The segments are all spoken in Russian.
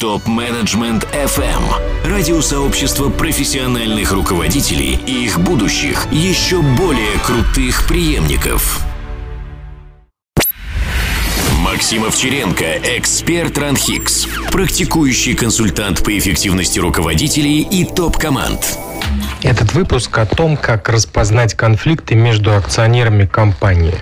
Топ-менеджмент FM. Радиосообщество профессиональных руководителей и их будущих, еще более крутых преемников. Максим Овчаренко, эксперт Ранхикс, практикующий консультант по эффективности руководителей и топ-команд. Этот выпуск о том, как распознать конфликты между акционерами компании.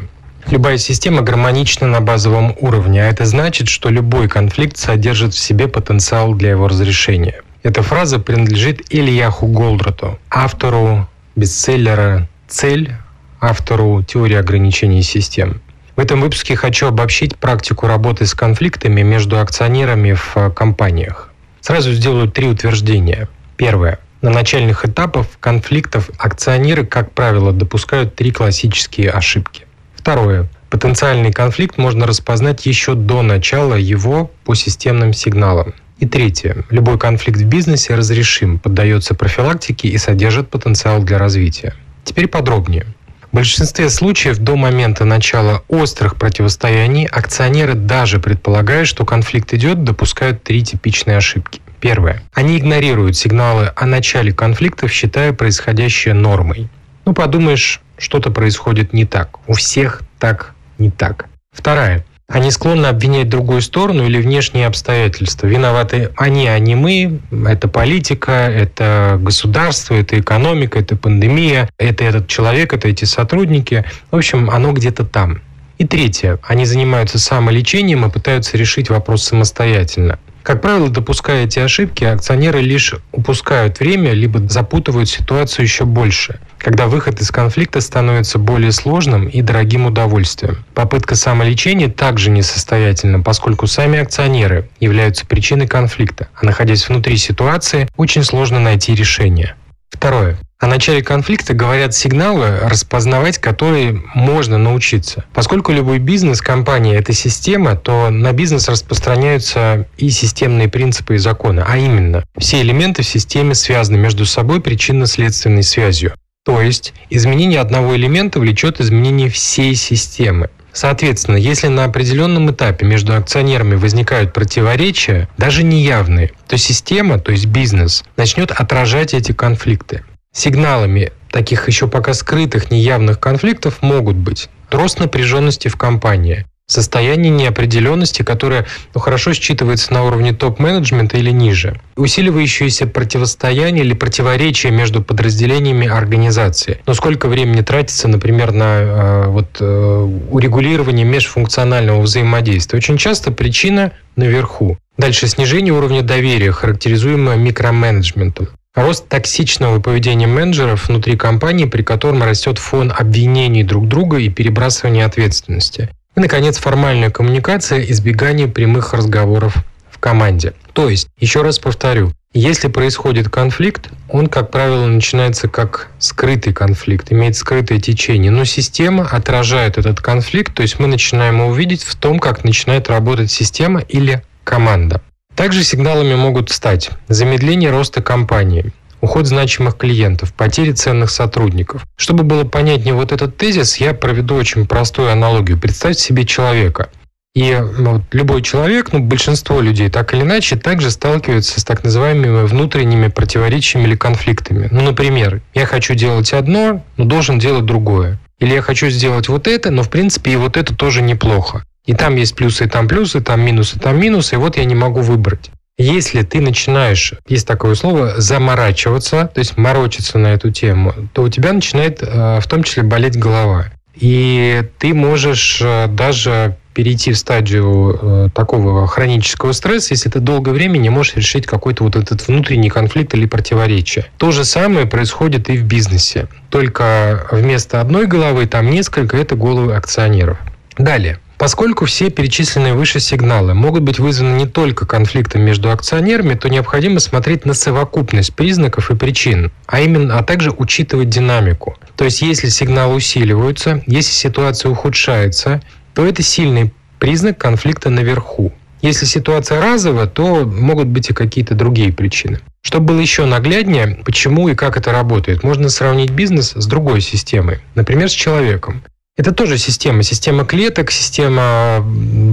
Любая система гармонична на базовом уровне, а это значит, что любой конфликт содержит в себе потенциал для его разрешения. Эта фраза принадлежит Ильяху Голдрату, автору бестселлера «Цель», автору теории ограничений систем. В этом выпуске хочу обобщить практику работы с конфликтами между акционерами в э, компаниях. Сразу сделаю три утверждения. Первое. На начальных этапах конфликтов акционеры, как правило, допускают три классические ошибки. Второе. Потенциальный конфликт можно распознать еще до начала его по системным сигналам. И третье. Любой конфликт в бизнесе разрешим, поддается профилактике и содержит потенциал для развития. Теперь подробнее. В большинстве случаев до момента начала острых противостояний акционеры даже предполагая, что конфликт идет, допускают три типичные ошибки. Первое. Они игнорируют сигналы о начале конфликтов, считая происходящее нормой. Ну, подумаешь, что-то происходит не так. У всех так не так. Вторая. Они склонны обвинять другую сторону или внешние обстоятельства. Виноваты они, а не мы. Это политика, это государство, это экономика, это пандемия, это этот человек, это эти сотрудники. В общем, оно где-то там. И третье. Они занимаются самолечением и пытаются решить вопрос самостоятельно. Как правило, допуская эти ошибки, акционеры лишь упускают время, либо запутывают ситуацию еще больше, когда выход из конфликта становится более сложным и дорогим удовольствием. Попытка самолечения также несостоятельна, поскольку сами акционеры являются причиной конфликта, а находясь внутри ситуации, очень сложно найти решение. Второе. О начале конфликта говорят сигналы, распознавать которые можно научиться. Поскольку любой бизнес, компания – это система, то на бизнес распространяются и системные принципы и законы, а именно, все элементы в системе связаны между собой причинно-следственной связью. То есть изменение одного элемента влечет изменение всей системы. Соответственно, если на определенном этапе между акционерами возникают противоречия, даже неявные, то система, то есть бизнес, начнет отражать эти конфликты. Сигналами таких еще пока скрытых неявных конфликтов могут быть рост напряженности в компании, состояние неопределенности, которое ну, хорошо считывается на уровне топ-менеджмента или ниже, усиливающееся противостояние или противоречие между подразделениями организации. Но сколько времени тратится, например, на э, вот, э, урегулирование межфункционального взаимодействия? Очень часто причина наверху. Дальше снижение уровня доверия, характеризуемое микроменеджментом. Рост токсичного поведения менеджеров внутри компании, при котором растет фон обвинений друг друга и перебрасывания ответственности. И, наконец, формальная коммуникация, избегание прямых разговоров в команде. То есть, еще раз повторю, если происходит конфликт, он, как правило, начинается как скрытый конфликт, имеет скрытое течение, но система отражает этот конфликт, то есть мы начинаем его видеть в том, как начинает работать система или команда. Также сигналами могут стать замедление роста компании, уход значимых клиентов, потери ценных сотрудников. Чтобы было понятнее вот этот тезис, я проведу очень простую аналогию. Представьте себе человека. И вот, любой человек, ну, большинство людей так или иначе, также сталкиваются с так называемыми внутренними противоречиями или конфликтами. Ну, например, я хочу делать одно, но должен делать другое. Или я хочу сделать вот это, но в принципе и вот это тоже неплохо. И там есть плюсы, и там плюсы, там минусы, там минусы, и вот я не могу выбрать. Если ты начинаешь, есть такое слово, заморачиваться, то есть морочиться на эту тему, то у тебя начинает э, в том числе болеть голова. И ты можешь э, даже перейти в стадию э, такого хронического стресса, если ты долгое время не можешь решить какой-то вот этот внутренний конфликт или противоречие. То же самое происходит и в бизнесе. Только вместо одной головы там несколько, это головы акционеров. Далее. Поскольку все перечисленные выше сигналы могут быть вызваны не только конфликтом между акционерами, то необходимо смотреть на совокупность признаков и причин, а именно, а также учитывать динамику. То есть, если сигналы усиливаются, если ситуация ухудшается, то это сильный признак конфликта наверху. Если ситуация разовая, то могут быть и какие-то другие причины. Чтобы было еще нагляднее, почему и как это работает, можно сравнить бизнес с другой системой, например, с человеком. Это тоже система. Система клеток, система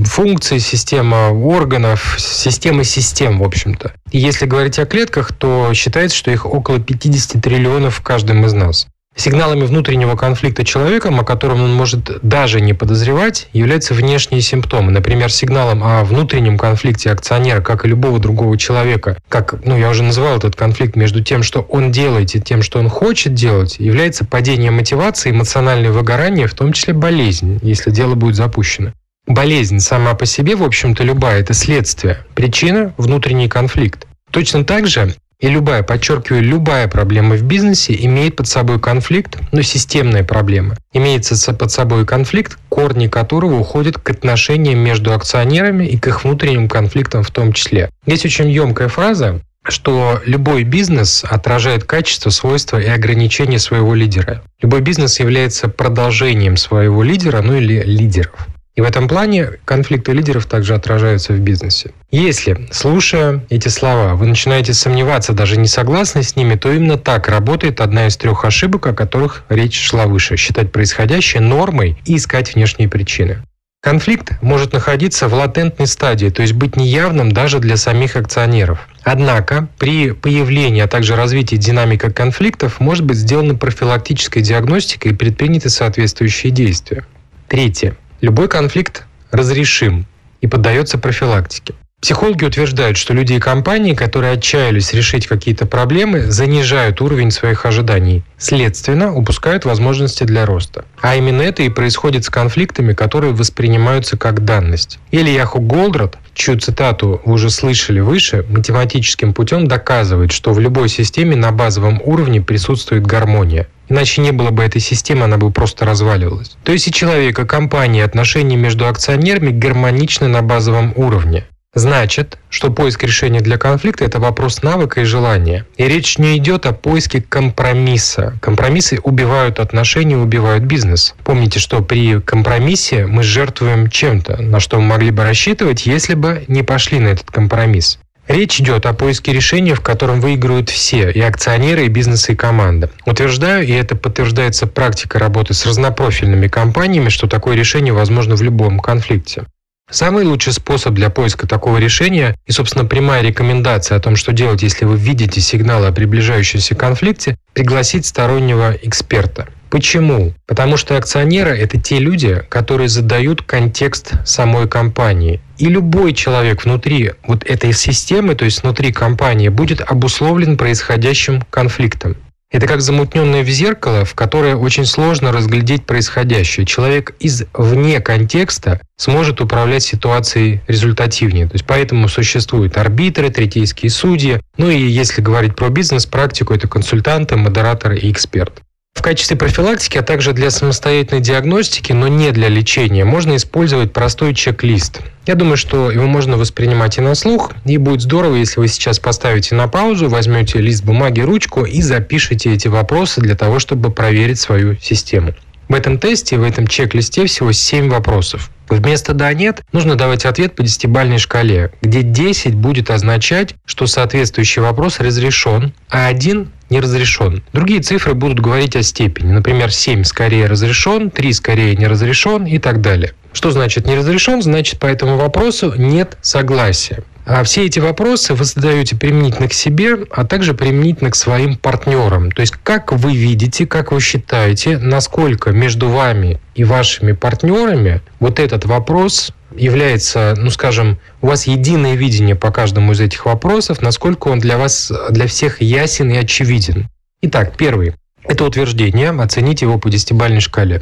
функций, система органов, система систем, в общем-то. Если говорить о клетках, то считается, что их около 50 триллионов в каждом из нас. Сигналами внутреннего конфликта человеком, о котором он может даже не подозревать, являются внешние симптомы. Например, сигналом о внутреннем конфликте акционера, как и любого другого человека, как, ну, я уже называл этот конфликт между тем, что он делает и тем, что он хочет делать, является падение мотивации, эмоциональное выгорание, в том числе болезнь, если дело будет запущено. Болезнь сама по себе, в общем-то, любая, это следствие. Причина – внутренний конфликт. Точно так же и любая, подчеркиваю, любая проблема в бизнесе имеет под собой конфликт, но системная проблема. Имеется под собой конфликт, корни которого уходят к отношениям между акционерами и к их внутренним конфликтам в том числе. Есть очень емкая фраза, что любой бизнес отражает качество, свойства и ограничения своего лидера. Любой бизнес является продолжением своего лидера, ну или лидеров. И в этом плане конфликты лидеров также отражаются в бизнесе. Если, слушая эти слова, вы начинаете сомневаться, даже не согласны с ними, то именно так работает одна из трех ошибок, о которых речь шла выше. Считать происходящее нормой и искать внешние причины. Конфликт может находиться в латентной стадии, то есть быть неявным даже для самих акционеров. Однако при появлении, а также развитии динамика конфликтов может быть сделана профилактическая диагностика и предприняты соответствующие действия. Третье. Любой конфликт разрешим и поддается профилактике. Психологи утверждают, что люди и компании, которые отчаялись решить какие-то проблемы, занижают уровень своих ожиданий, следственно, упускают возможности для роста. А именно это и происходит с конфликтами, которые воспринимаются как данность. Ильяху Голдрат, чью цитату вы уже слышали выше, математическим путем доказывает, что в любой системе на базовом уровне присутствует гармония. Иначе не было бы этой системы, она бы просто разваливалась. То есть и человека, компании, отношения между акционерами гармоничны на базовом уровне. Значит, что поиск решения для конфликта – это вопрос навыка и желания. И речь не идет о поиске компромисса. Компромиссы убивают отношения, убивают бизнес. Помните, что при компромиссе мы жертвуем чем-то, на что мы могли бы рассчитывать, если бы не пошли на этот компромисс. Речь идет о поиске решения, в котором выигрывают все, и акционеры, и бизнес, и команда. Утверждаю, и это подтверждается практикой работы с разнопрофильными компаниями, что такое решение возможно в любом конфликте. Самый лучший способ для поиска такого решения и, собственно, прямая рекомендация о том, что делать, если вы видите сигналы о приближающемся конфликте, пригласить стороннего эксперта. Почему? Потому что акционеры – это те люди, которые задают контекст самой компании. И любой человек внутри вот этой системы, то есть внутри компании, будет обусловлен происходящим конфликтом. Это как замутненное в зеркало, в которое очень сложно разглядеть происходящее. Человек из вне контекста сможет управлять ситуацией результативнее. То есть поэтому существуют арбитры, третейские судьи. Ну и если говорить про бизнес-практику, это консультанты, модераторы и эксперты. В качестве профилактики, а также для самостоятельной диагностики, но не для лечения, можно использовать простой чек-лист. Я думаю, что его можно воспринимать и на слух, и будет здорово, если вы сейчас поставите на паузу, возьмете лист бумаги, ручку и запишите эти вопросы для того, чтобы проверить свою систему. В этом тесте, в этом чек-листе всего 7 вопросов. Вместо «да», «нет» нужно давать ответ по десятибальной шкале, где 10 будет означать, что соответствующий вопрос разрешен, а один не разрешен. Другие цифры будут говорить о степени. Например, 7 скорее разрешен, 3 скорее не разрешен и так далее. Что значит не разрешен? Значит, по этому вопросу нет согласия. А все эти вопросы вы задаете применительно к себе, а также применительно к своим партнерам. То есть, как вы видите, как вы считаете, насколько между вами и вашими партнерами вот этот вопрос является, ну скажем, у вас единое видение по каждому из этих вопросов, насколько он для вас, для всех ясен и очевиден. Итак, первый. Это утверждение, оцените его по десятибалльной шкале.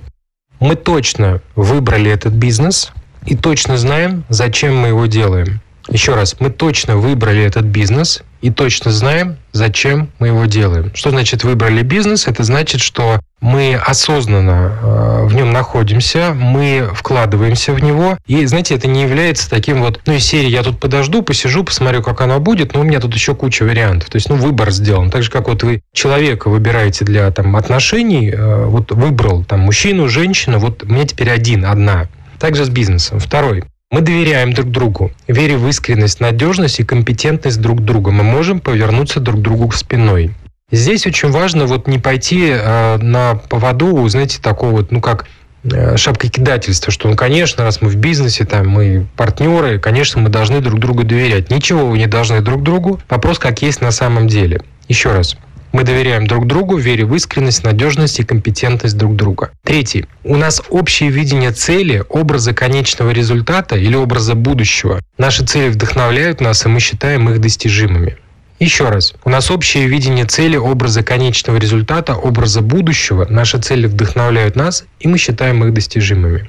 Мы точно выбрали этот бизнес и точно знаем, зачем мы его делаем. Еще раз, мы точно выбрали этот бизнес и точно знаем, зачем мы его делаем. Что значит выбрали бизнес? Это значит, что мы осознанно э, в нем находимся, мы вкладываемся в него. И, знаете, это не является таким вот, ну, из серии «я тут подожду, посижу, посмотрю, как оно будет», но у меня тут еще куча вариантов. То есть, ну, выбор сделан. Так же, как вот вы человека выбираете для там, отношений, э, вот выбрал там мужчину, женщину, вот меня теперь один, одна. Также с бизнесом. Второй. Мы доверяем друг другу, веря в искренность, надежность и компетентность друг друга. Мы можем повернуться друг другу спиной. Здесь очень важно вот не пойти э, на поводу, знаете, такого вот, ну как э, шапкокидательство, что, ну, конечно, раз мы в бизнесе, там, мы партнеры, конечно, мы должны друг другу доверять. Ничего вы не должны друг другу. Вопрос, как есть на самом деле. Еще раз. Мы доверяем друг другу, вере в искренность, надежность и компетентность друг друга. Третий. У нас общее видение цели, образа конечного результата или образа будущего. Наши цели вдохновляют нас, и мы считаем их достижимыми. Еще раз, у нас общее видение цели, образа конечного результата, образа будущего. Наши цели вдохновляют нас, и мы считаем их достижимыми.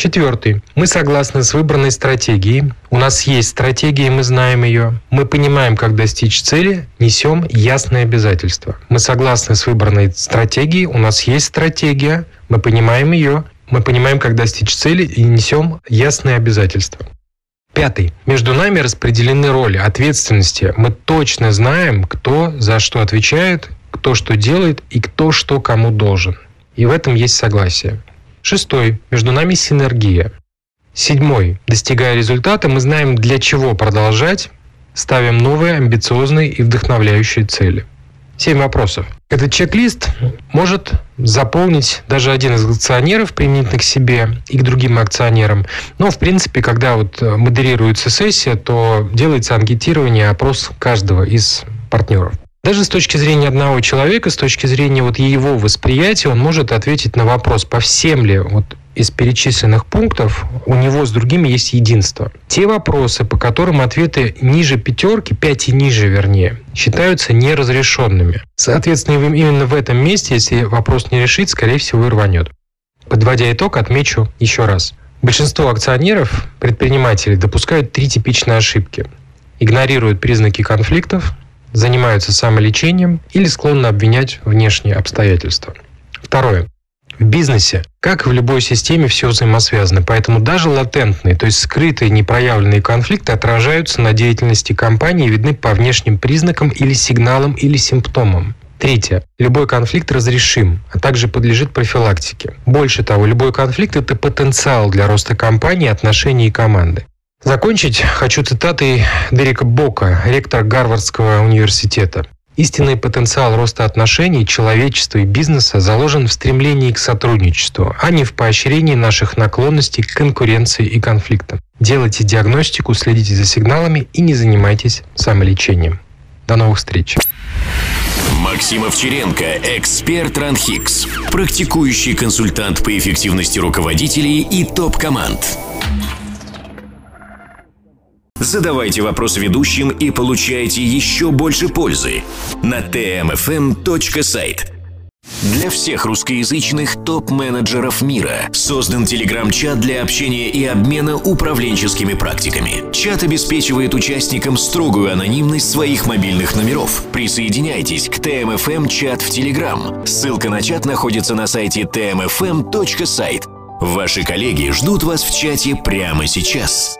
Четвертый. Мы согласны с выбранной стратегией. У нас есть стратегия, мы знаем ее. Мы понимаем, как достичь цели, несем ясные обязательства. Мы согласны с выбранной стратегией. У нас есть стратегия, мы понимаем ее. Мы понимаем, как достичь цели и несем ясные обязательства. Пятый. Между нами распределены роли, ответственности. Мы точно знаем, кто за что отвечает, кто что делает и кто что кому должен. И в этом есть согласие. Шестой. Между нами синергия. Седьмой. Достигая результата, мы знаем, для чего продолжать, ставим новые, амбициозные и вдохновляющие цели. Семь вопросов. Этот чек-лист может заполнить даже один из акционеров, применительно к себе и к другим акционерам. Но, в принципе, когда вот модерируется сессия, то делается анкетирование, опрос каждого из партнеров. Даже с точки зрения одного человека, с точки зрения вот его восприятия, он может ответить на вопрос, по всем ли вот из перечисленных пунктов у него с другими есть единство. Те вопросы, по которым ответы ниже пятерки, пять и ниже вернее, считаются неразрешенными. Соответственно, именно в этом месте, если вопрос не решить, скорее всего, и рванет. Подводя итог, отмечу еще раз. Большинство акционеров, предпринимателей, допускают три типичные ошибки. Игнорируют признаки конфликтов, занимаются самолечением или склонны обвинять внешние обстоятельства. Второе. В бизнесе, как и в любой системе, все взаимосвязано, поэтому даже латентные, то есть скрытые непроявленные конфликты отражаются на деятельности компании и видны по внешним признакам или сигналам или симптомам. Третье. Любой конфликт разрешим, а также подлежит профилактике. Больше того, любой конфликт – это потенциал для роста компании, отношений и команды. Закончить хочу цитатой Дерека Бока, ректора Гарвардского университета. Истинный потенциал роста отношений человечества и бизнеса заложен в стремлении к сотрудничеству, а не в поощрении наших наклонностей к конкуренции и конфликтам. Делайте диагностику, следите за сигналами и не занимайтесь самолечением. До новых встреч. Максим Овчаренко, эксперт Ранхикс, практикующий консультант по эффективности руководителей и топ-команд. Задавайте вопросы ведущим и получайте еще больше пользы на tmfm.site. Для всех русскоязычных топ-менеджеров мира создан телеграм-чат для общения и обмена управленческими практиками. Чат обеспечивает участникам строгую анонимность своих мобильных номеров. Присоединяйтесь к ТМФМ чат в Телеграм. Ссылка на чат находится на сайте tmfm.site. Ваши коллеги ждут вас в чате прямо сейчас.